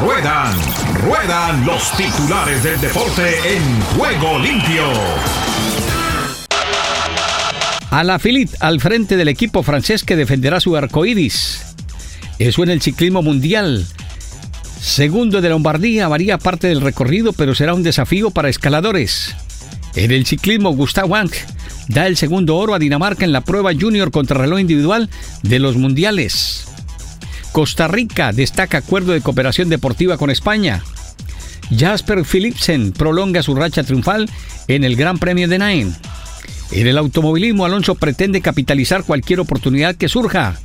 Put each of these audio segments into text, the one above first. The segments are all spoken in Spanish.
Ruedan, ruedan los titulares del deporte en juego limpio. A la Filit al frente del equipo francés que defenderá su arcoíris. Eso en el ciclismo mundial. Segundo de Lombardía varía parte del recorrido, pero será un desafío para escaladores. En el ciclismo, Gustav Wang da el segundo oro a Dinamarca en la prueba junior contra reloj individual de los mundiales. Costa Rica destaca acuerdo de cooperación deportiva con España. Jasper Philipsen prolonga su racha triunfal en el Gran Premio de Nain. En el automovilismo, Alonso pretende capitalizar cualquier oportunidad que surja.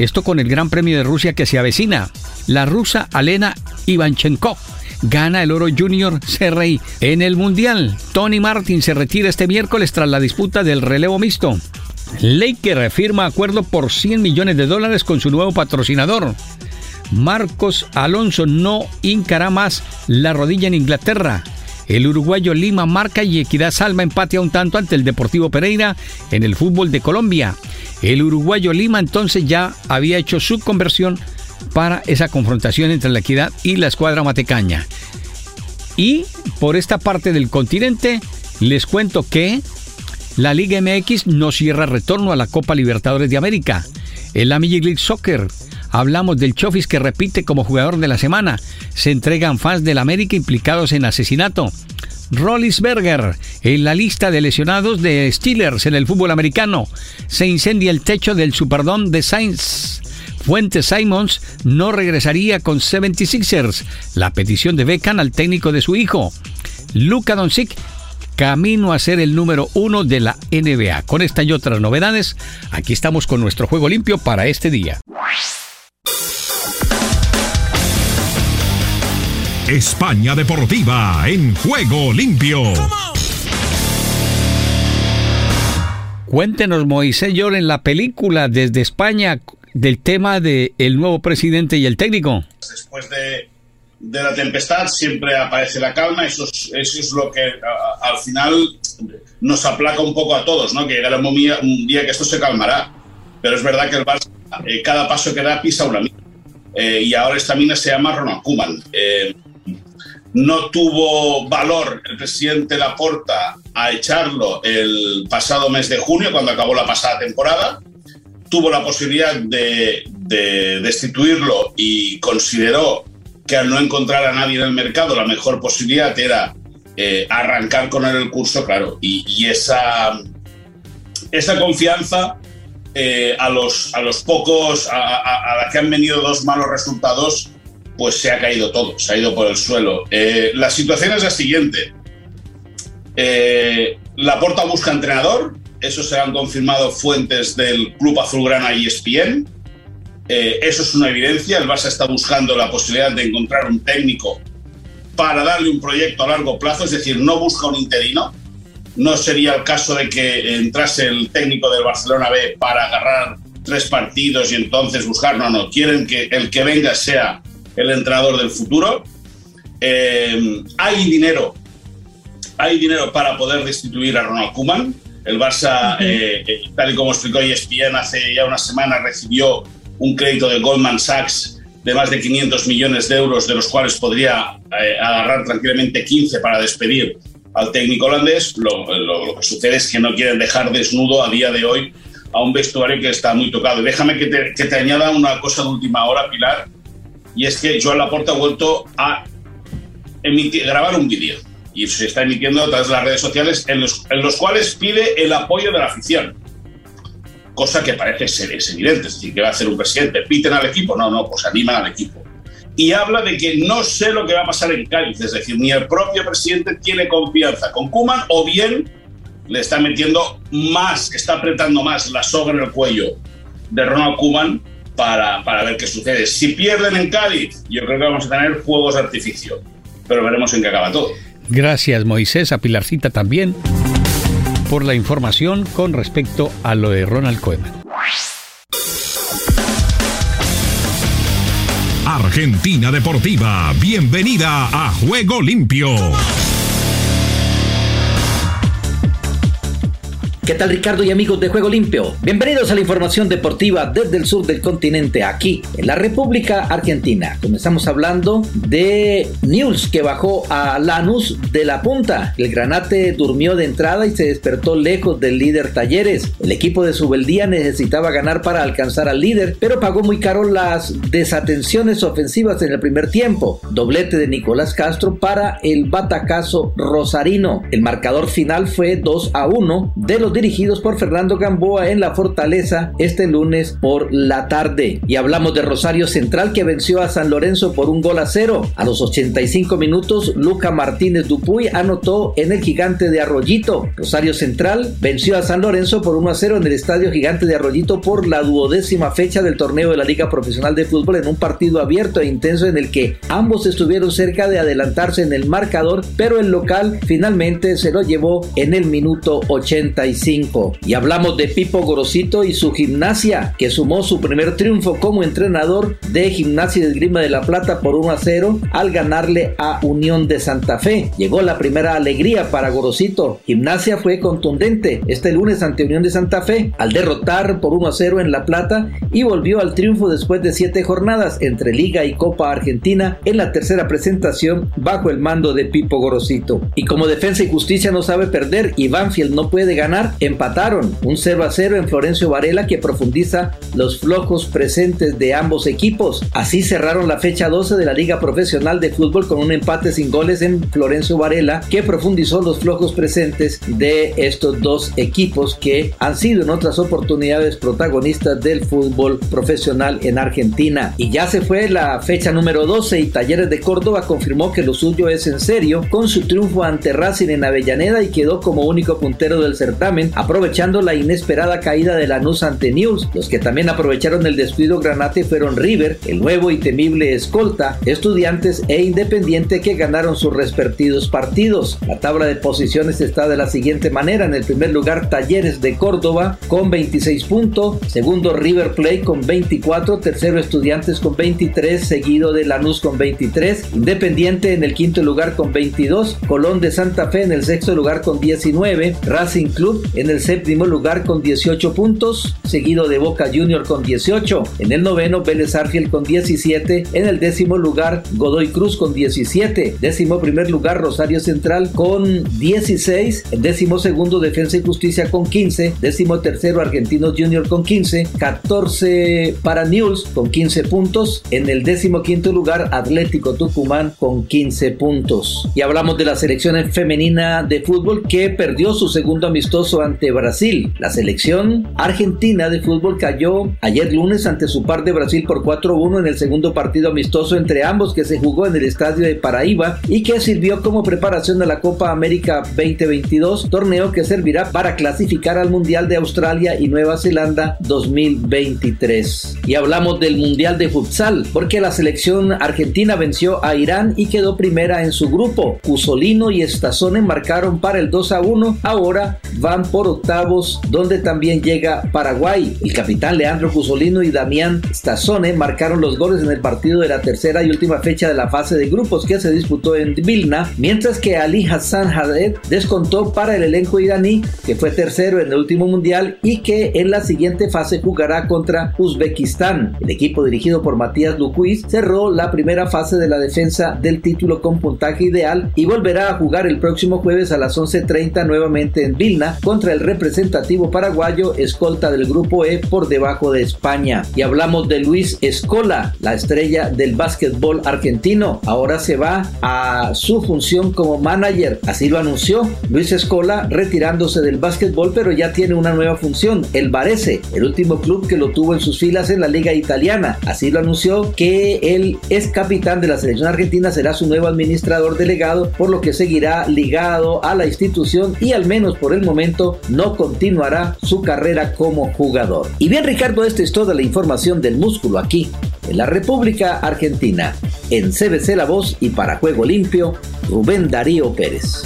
Esto con el Gran Premio de Rusia que se avecina. La rusa Alena Ivanchenko gana el oro junior CRI. En el Mundial, Tony Martin se retira este miércoles tras la disputa del relevo mixto. Laker firma acuerdo por 100 millones de dólares con su nuevo patrocinador. Marcos Alonso no hincará más la rodilla en Inglaterra. El uruguayo Lima marca y Equidad Salma empate a un tanto ante el Deportivo Pereira en el fútbol de Colombia. El uruguayo Lima entonces ya había hecho su conversión para esa confrontación entre la Equidad y la escuadra matecaña. Y por esta parte del continente les cuento que la Liga MX no cierra retorno a la Copa Libertadores de América. En la Major League Soccer hablamos del Chofis que repite como jugador de la semana. Se entregan fans del América implicados en asesinato. Rollisberger en la lista de lesionados de Steelers en el fútbol americano. Se incendia el techo del Superdome de Saints. Fuente Simons no regresaría con 76ers. La petición de Beckham al técnico de su hijo. Luka Doncic camino a ser el número uno de la NBA. Con esta y otras novedades, aquí estamos con nuestro juego limpio para este día. España Deportiva en juego limpio. Cuéntenos, Moisés Llor, en la película desde España del tema del el nuevo presidente y el técnico. Después de, de, la tempestad siempre aparece la calma, eso es, eso es lo que al final nos aplaca un poco a todos, ¿no? que llegará un día, un día que esto se calmará. Pero es verdad que el Barça, eh, cada paso que da pisa una mina. Eh, y ahora esta mina se llama Ronald Koeman. Eh, no tuvo valor el presidente Laporta a echarlo el pasado mes de junio, cuando acabó la pasada temporada. Tuvo la posibilidad de destituirlo y consideró que al no encontrar a nadie en el mercado, la mejor posibilidad era eh, arrancar con él el curso, claro. Y, esa, esa confianza eh, a, los, a los pocos, a, a, la que han venido dos malos resultados, pues se ha caído todo, se ha ido por el suelo. Eh, la situación es la siguiente. La Porta busca entrenador, eso se han confirmado fuentes del Club Azulgrana y ESPN. Eh, eso es una evidencia. El Barça está buscando la posibilidad de encontrar un técnico para darle un proyecto a largo plazo, es decir, no busca un interino. No sería el caso de que entrase el técnico del Barcelona B para agarrar tres partidos y entonces buscar. No, no. Quieren que el que venga sea el entrenador del futuro. Eh, hay dinero, hay dinero para poder destituir a Ronald Koeman. El Barça, -huh. eh, tal y como explicó ESPN hace ya una semana, recibió un crédito de Goldman Sachs de más de 500 millones de euros, de los cuales podría eh, agarrar tranquilamente 15 para despedir al técnico holandés. Lo, lo, lo, que sucede es que no quieren dejar desnudo a día de hoy a un vestuario que está muy tocado. Déjame que te, que te añada una cosa de última hora, Pilar y es que Joan Laporta ha vuelto a emitir, grabar un vídeo y se está emitiendo a través de las redes sociales en los, en los cuales pide el apoyo de la afición. Cosa que parece ser es evidente, es decir, que va a hacer un presidente. ¿Piten al equipo? No, no, pues animan al equipo. Y habla de que no sé lo que va a pasar en Cádiz, es decir, ni el propio presidente tiene confianza con Kuman o bien le está metiendo más, está apretando más la soga en el cuello de Ronald Kuman para, para, ver qué sucede. Si pierden en Cádiz, yo creo que vamos a tener fuegos de artificio, pero veremos en qué acaba todo. Gracias Moisés, a Pilarcita también, por la información con respecto a lo de Ronald Koeman. Argentina Deportiva, bienvenida a Juego Limpio. ¿Qué tal Ricardo y amigos de Juego Limpio? Bienvenidos a la información deportiva desde el sur del continente, aquí en la República Argentina. Comenzamos hablando de News que bajó a Lanús de la punta. El Granate durmió de entrada y se despertó lejos del líder Talleres. El equipo de Subeldía necesitaba ganar para alcanzar al líder, pero pagó muy caro las desatenciones ofensivas en el primer tiempo. Doblete de Nicolás Castro para el batacazo rosarino. El marcador final fue 2 a 1 de los dirigidos por Fernando Gamboa en la Fortaleza este lunes por la tarde. Y hablamos de Rosario Central que venció a San Lorenzo por un gol a cero. A los 85 minutos, Luca Martínez Dupuy anotó en el gigante de Arroyito. Rosario Central venció a San Lorenzo por 1 a 0 en el estadio gigante de Arroyito por la duodécima fecha del torneo de la Liga Profesional de Fútbol en un partido abierto e intenso en el que ambos estuvieron cerca de adelantarse en el marcador, pero el local finalmente se lo llevó en el minuto 85. Y hablamos de Pipo Gorosito y su gimnasia, que sumó su primer triunfo como entrenador de Gimnasia de Grima de la Plata por 1 a 0 al ganarle a Unión de Santa Fe. Llegó la primera alegría para Gorosito. Gimnasia fue contundente este lunes ante Unión de Santa Fe al derrotar por 1 a 0 en La Plata y volvió al triunfo después de siete jornadas entre Liga y Copa Argentina en la tercera presentación bajo el mando de Pipo Gorosito. Y como Defensa y Justicia no sabe perder y Banfield no puede ganar, empataron un 0 a 0 en Florencio Varela que profundiza los flojos presentes de ambos equipos. Así cerraron la fecha 12 de la Liga Profesional de Fútbol con un empate sin goles en Florencio Varela que profundizó los flojos presentes de estos dos equipos que han sido en otras oportunidades protagonistas del fútbol profesional en Argentina. Y ya se fue la fecha número 12 y Talleres de Córdoba confirmó que lo suyo es en serio con su triunfo ante Racing en Avellaneda y quedó como único puntero del certamen aprovechando la inesperada caída de Lanús ante News. Los que también aprovecharon el descuido granate fueron River, el nuevo y temible escolta, estudiantes e independiente que ganaron sus respectivos partidos. La tabla de posiciones está de la siguiente manera. En el primer lugar Talleres de Córdoba con 26 puntos, segundo River Plate con 24, tercero Estudiantes con 23, seguido de Lanús con 23, Independiente en el quinto lugar con 22, Colón de Santa Fe en el sexto lugar con 19, Racing Club en el séptimo lugar con 18 puntos, seguido de Boca Junior con 18. En el noveno, Vélez Arfiel con 17. En el décimo lugar, Godoy Cruz con 17. Décimo primer lugar, Rosario Central con 16. En décimo segundo, Defensa y Justicia con 15. Décimo tercero, Argentinos Junior con 15. 14 para News con 15 puntos. En el décimo quinto lugar, Atlético Tucumán con 15 puntos. Y hablamos de la selección femenina de fútbol que perdió su segundo amistoso ante Brasil. La selección argentina de fútbol cayó ayer lunes ante su par de Brasil por 4-1 en el segundo partido amistoso entre ambos que se jugó en el estadio de Paraíba y que sirvió como preparación de la Copa América 2022, torneo que servirá para clasificar al Mundial de Australia y Nueva Zelanda 2023. Y hablamos del Mundial de Futsal, porque la selección argentina venció a Irán y quedó primera en su grupo. Cusolino y Estazone marcaron para el 2 1, ahora van por octavos, donde también llega Paraguay. El capitán Leandro Cusolino y Damián Stazzone marcaron los goles en el partido de la tercera y última fecha de la fase de grupos que se disputó en Vilna, mientras que Ali Hassan Haded descontó para el elenco iraní, que fue tercero en el último mundial y que en la siguiente fase jugará contra Uzbekistán. El equipo dirigido por Matías Lucuiz cerró la primera fase de la defensa del título con puntaje ideal y volverá a jugar el próximo jueves a las 11.30 nuevamente en Vilna contra el representativo paraguayo escolta del grupo E por debajo de España. Y hablamos de Luis Escola, la estrella del básquetbol argentino. Ahora se va a su función como manager. Así lo anunció Luis Escola retirándose del básquetbol, pero ya tiene una nueva función, el Varese, el último club que lo tuvo en sus filas en la liga italiana. Así lo anunció que él es capitán de la selección argentina, será su nuevo administrador delegado, por lo que seguirá ligado a la institución y al menos por el momento no continuará su carrera como jugador. Y bien Ricardo, esta es toda la información del músculo aquí, en la República Argentina. En CBC La Voz y para Juego Limpio, Rubén Darío Pérez.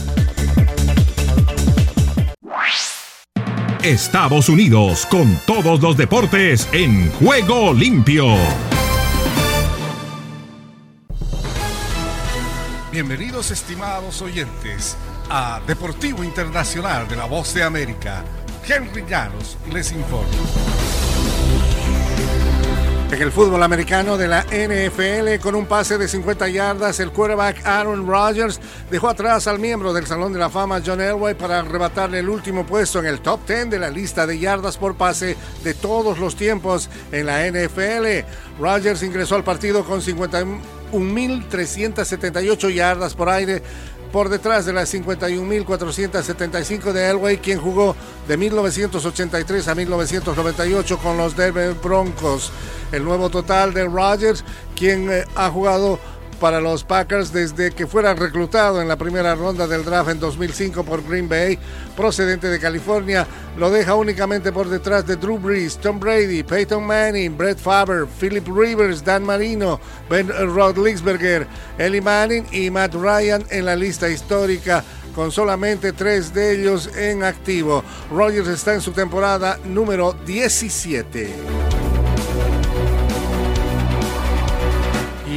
Estados Unidos con todos los deportes en Juego Limpio. Bienvenidos estimados oyentes a Deportivo Internacional de la Voz de América Henry Llanos les informa. En el fútbol americano de la NFL, con un pase de 50 yardas, el quarterback Aaron Rodgers dejó atrás al miembro del Salón de la Fama John Elway para arrebatarle el último puesto en el top 10 de la lista de yardas por pase de todos los tiempos en la NFL. Rodgers ingresó al partido con 51.378 yardas por aire por detrás de las 51.475 de Elway, quien jugó de 1983 a 1998 con los Denver Broncos. El nuevo total de Rodgers, quien eh, ha jugado para los Packers desde que fuera reclutado en la primera ronda del draft en 2005 por Green Bay, procedente de California, lo deja únicamente por detrás de Drew Brees, Tom Brady, Peyton Manning, Brett Favre, Philip Rivers, Dan Marino, Ben Roethlisberger, Eli Manning y Matt Ryan en la lista histórica con solamente tres de ellos en activo. Rogers está en su temporada número 17.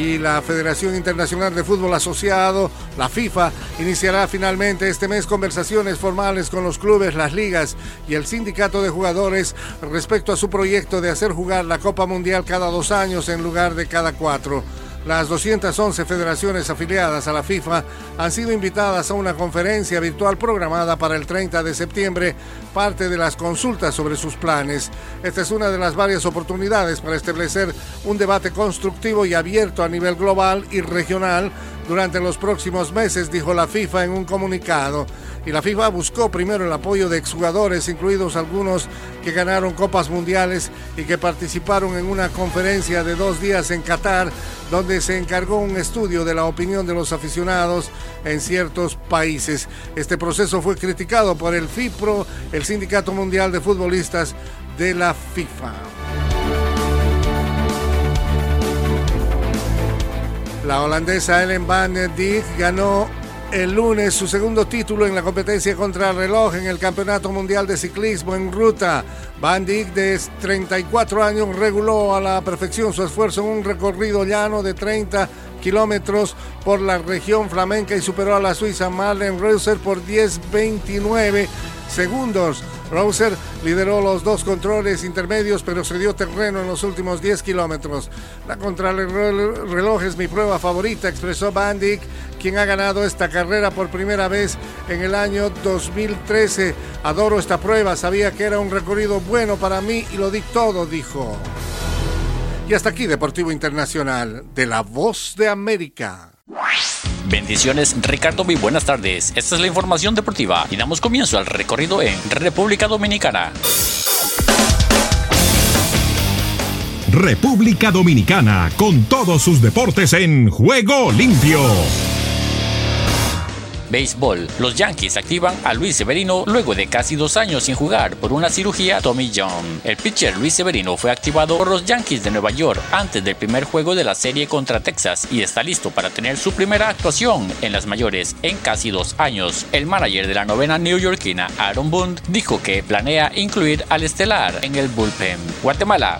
Y la Federación Internacional de Fútbol Asociado, la FIFA, iniciará finalmente este mes conversaciones formales con los clubes, las ligas y el sindicato de jugadores respecto a su proyecto de hacer jugar la Copa Mundial cada dos años en lugar de cada cuatro. Las 211 federaciones afiliadas a la FIFA han sido invitadas a una conferencia virtual programada para el 30 de septiembre, parte de las consultas sobre sus planes. Esta es una de las varias oportunidades para establecer un debate constructivo y abierto a nivel global y regional durante los próximos meses, dijo la FIFA en un comunicado y la FIFA buscó primero el apoyo de exjugadores, incluidos algunos que ganaron copas mundiales y que participaron en una conferencia de dos días en Qatar, donde se encargó un estudio de la opinión de los aficionados en ciertos países. Este proceso fue criticado por el FIPRO, el Sindicato Mundial de Futbolistas de la FIFA. La holandesa Ellen van Dijk ganó el lunes su segundo título en la competencia contra el reloj en el Campeonato Mundial de Ciclismo en ruta. Van Dijk, de 34 años, reguló a la perfección su esfuerzo en un recorrido llano de 30 kilómetros por la región flamenca y superó a la suiza Marlene Reuser por 10.29 segundos. Rouser lideró los dos controles intermedios, pero se dio terreno en los últimos 10 kilómetros. La contrarreloj es mi prueba favorita, expresó Bandic, quien ha ganado esta carrera por primera vez en el año 2013. Adoro esta prueba, sabía que era un recorrido bueno para mí y lo di todo, dijo. Y hasta aquí Deportivo Internacional de la Voz de América. Bendiciones Ricardo muy buenas tardes. Esta es la información deportiva y damos comienzo al recorrido en República Dominicana. República Dominicana con todos sus deportes en juego limpio. Béisbol. Los Yankees activan a Luis Severino luego de casi dos años sin jugar por una cirugía Tommy John. El pitcher Luis Severino fue activado por los Yankees de Nueva York antes del primer juego de la serie contra Texas y está listo para tener su primera actuación en las mayores en casi dos años. El manager de la novena neoyorquina, Aaron Boone, dijo que planea incluir al estelar en el bullpen. Guatemala.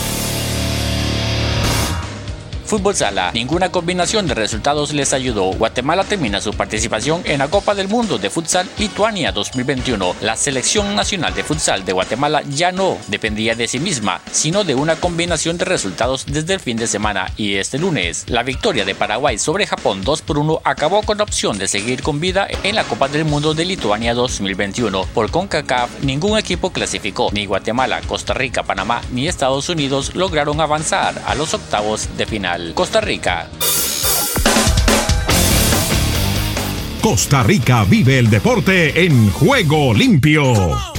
Fútbol Sala, ninguna combinación de resultados les ayudó. Guatemala termina su participación en la Copa del Mundo de Futsal Lituania 2021. La selección nacional de futsal de Guatemala ya no dependía de sí misma, sino de una combinación de resultados desde el fin de semana y este lunes. La victoria de Paraguay sobre Japón 2 por 1 acabó con la opción de seguir con vida en la Copa del Mundo de Lituania 2021. Por CONCACAF, ningún equipo clasificó, ni Guatemala, Costa Rica, Panamá ni Estados Unidos lograron avanzar a los octavos de final. Costa Rica. Costa Rica vive el deporte en juego limpio.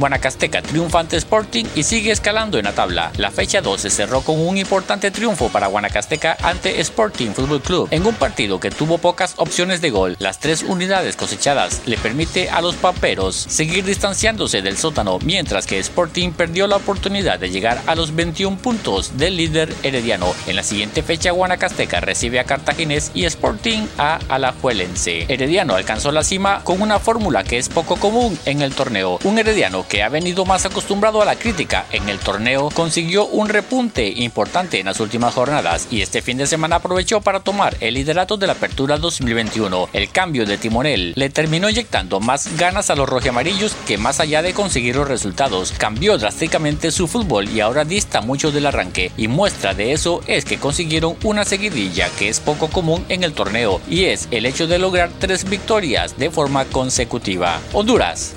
Guanacasteca triunfa ante Sporting y sigue escalando en la tabla. La fecha 12 cerró con un importante triunfo para Guanacasteca ante Sporting Football Club en un partido que tuvo pocas opciones de gol. Las tres unidades cosechadas le permite a los paperos seguir distanciándose del sótano, mientras que Sporting perdió la oportunidad de llegar a los 21 puntos del líder herediano. En la siguiente fecha Guanacasteca recibe a Cartaginés y Sporting a Alajuelense. Herediano alcanzó la cima con una fórmula que es poco común en el torneo. Un herediano que ha venido más acostumbrado a la crítica en el torneo, consiguió un repunte importante en las últimas jornadas y este fin de semana aprovechó para tomar el liderato de la apertura 2021. El cambio de timonel le terminó inyectando más ganas a los rojiamarillos que más allá de conseguir los resultados, cambió drásticamente su fútbol y ahora dista mucho del arranque y muestra de eso es que consiguieron una seguidilla que es poco común en el torneo y es el hecho de lograr tres victorias de forma consecutiva. Honduras.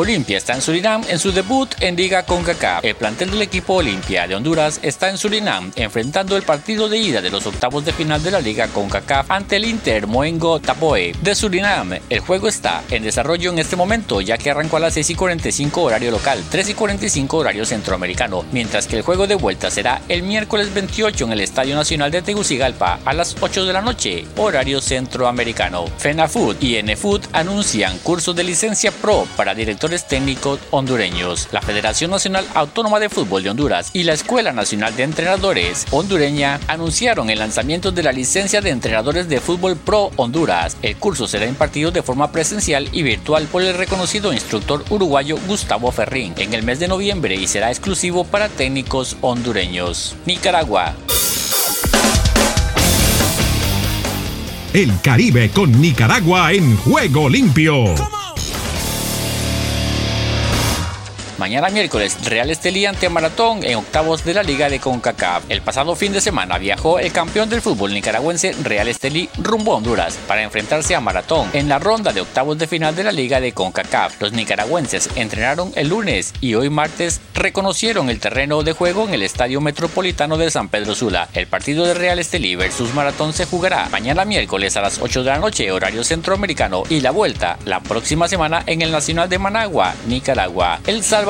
Olimpia está en Surinam en su debut en Liga CONCACAF. El plantel del equipo Olimpia de Honduras está en Surinam enfrentando el partido de ida de los octavos de final de la Liga CONCACAF ante el Inter Moengo Tapoe de Surinam. El juego está en desarrollo en este momento ya que arrancó a las 6 y 45 horario local, 3 y 45 horario centroamericano, mientras que el juego de vuelta será el miércoles 28 en el Estadio Nacional de Tegucigalpa a las 8 de la noche, horario centroamericano. FENAFUT y NFUT anuncian curso de licencia pro para técnicos hondureños, la Federación Nacional Autónoma de Fútbol de Honduras y la Escuela Nacional de Entrenadores hondureña anunciaron el lanzamiento de la licencia de entrenadores de fútbol Pro Honduras. El curso será impartido de forma presencial y virtual por el reconocido instructor uruguayo Gustavo Ferrín en el mes de noviembre y será exclusivo para técnicos hondureños. Nicaragua. El Caribe con Nicaragua en juego limpio. Mañana miércoles, Real Estelí ante Maratón en octavos de la Liga de CONCACAF. El pasado fin de semana viajó el campeón del fútbol nicaragüense Real Estelí rumbo a Honduras para enfrentarse a Maratón en la ronda de octavos de final de la Liga de CONCACAF. Los nicaragüenses entrenaron el lunes y hoy martes reconocieron el terreno de juego en el Estadio Metropolitano de San Pedro Sula. El partido de Real Estelí versus Maratón se jugará mañana miércoles a las 8 de la noche, horario centroamericano, y la vuelta la próxima semana en el Nacional de Managua, Nicaragua. El Salvador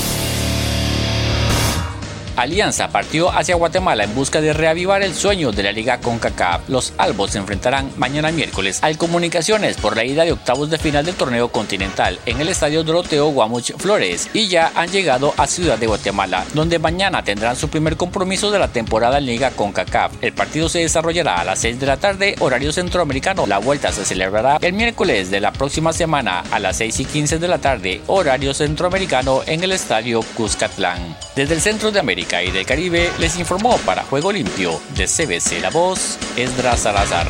Alianza partió hacia Guatemala en busca de reavivar el sueño de la Liga CONCACAF. Los albos se enfrentarán mañana miércoles al Comunicaciones por la ida de octavos de final del torneo continental en el estadio Doroteo Guamuch Flores y ya han llegado a Ciudad de Guatemala, donde mañana tendrán su primer compromiso de la temporada en Liga CONCACAF. El partido se desarrollará a las 6 de la tarde, horario centroamericano. La vuelta se celebrará el miércoles de la próxima semana a las 6 y 15 de la tarde, horario centroamericano en el estadio Cuscatlán. Desde el centro de América, y del Caribe les informó para Juego Limpio de CBC La Voz, Esdras Salazar.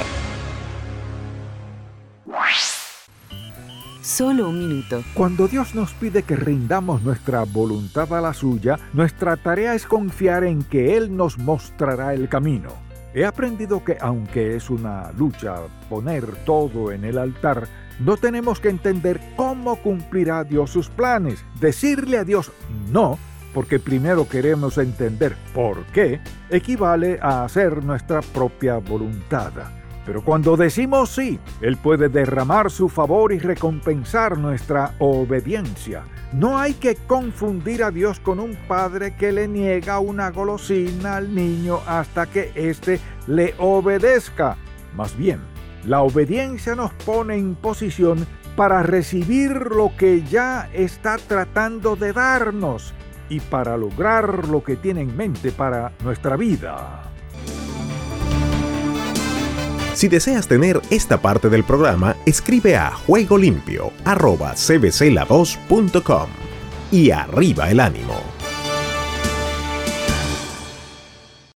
Solo un minuto. Cuando Dios nos pide que rindamos nuestra voluntad a la suya, nuestra tarea es confiar en que Él nos mostrará el camino. He aprendido que aunque es una lucha poner todo en el altar, no tenemos que entender cómo cumplirá Dios sus planes. Decirle a Dios no porque primero queremos entender por qué, equivale a hacer nuestra propia voluntad. Pero cuando decimos sí, Él puede derramar su favor y recompensar nuestra obediencia. No hay que confundir a Dios con un padre que le niega una golosina al niño hasta que éste le obedezca. Más bien, la obediencia nos pone en posición para recibir lo que ya está tratando de darnos y para lograr lo que tiene en mente para nuestra vida. Si deseas tener esta parte del programa, escribe a juegolimpio.cbcla2.com y arriba el ánimo.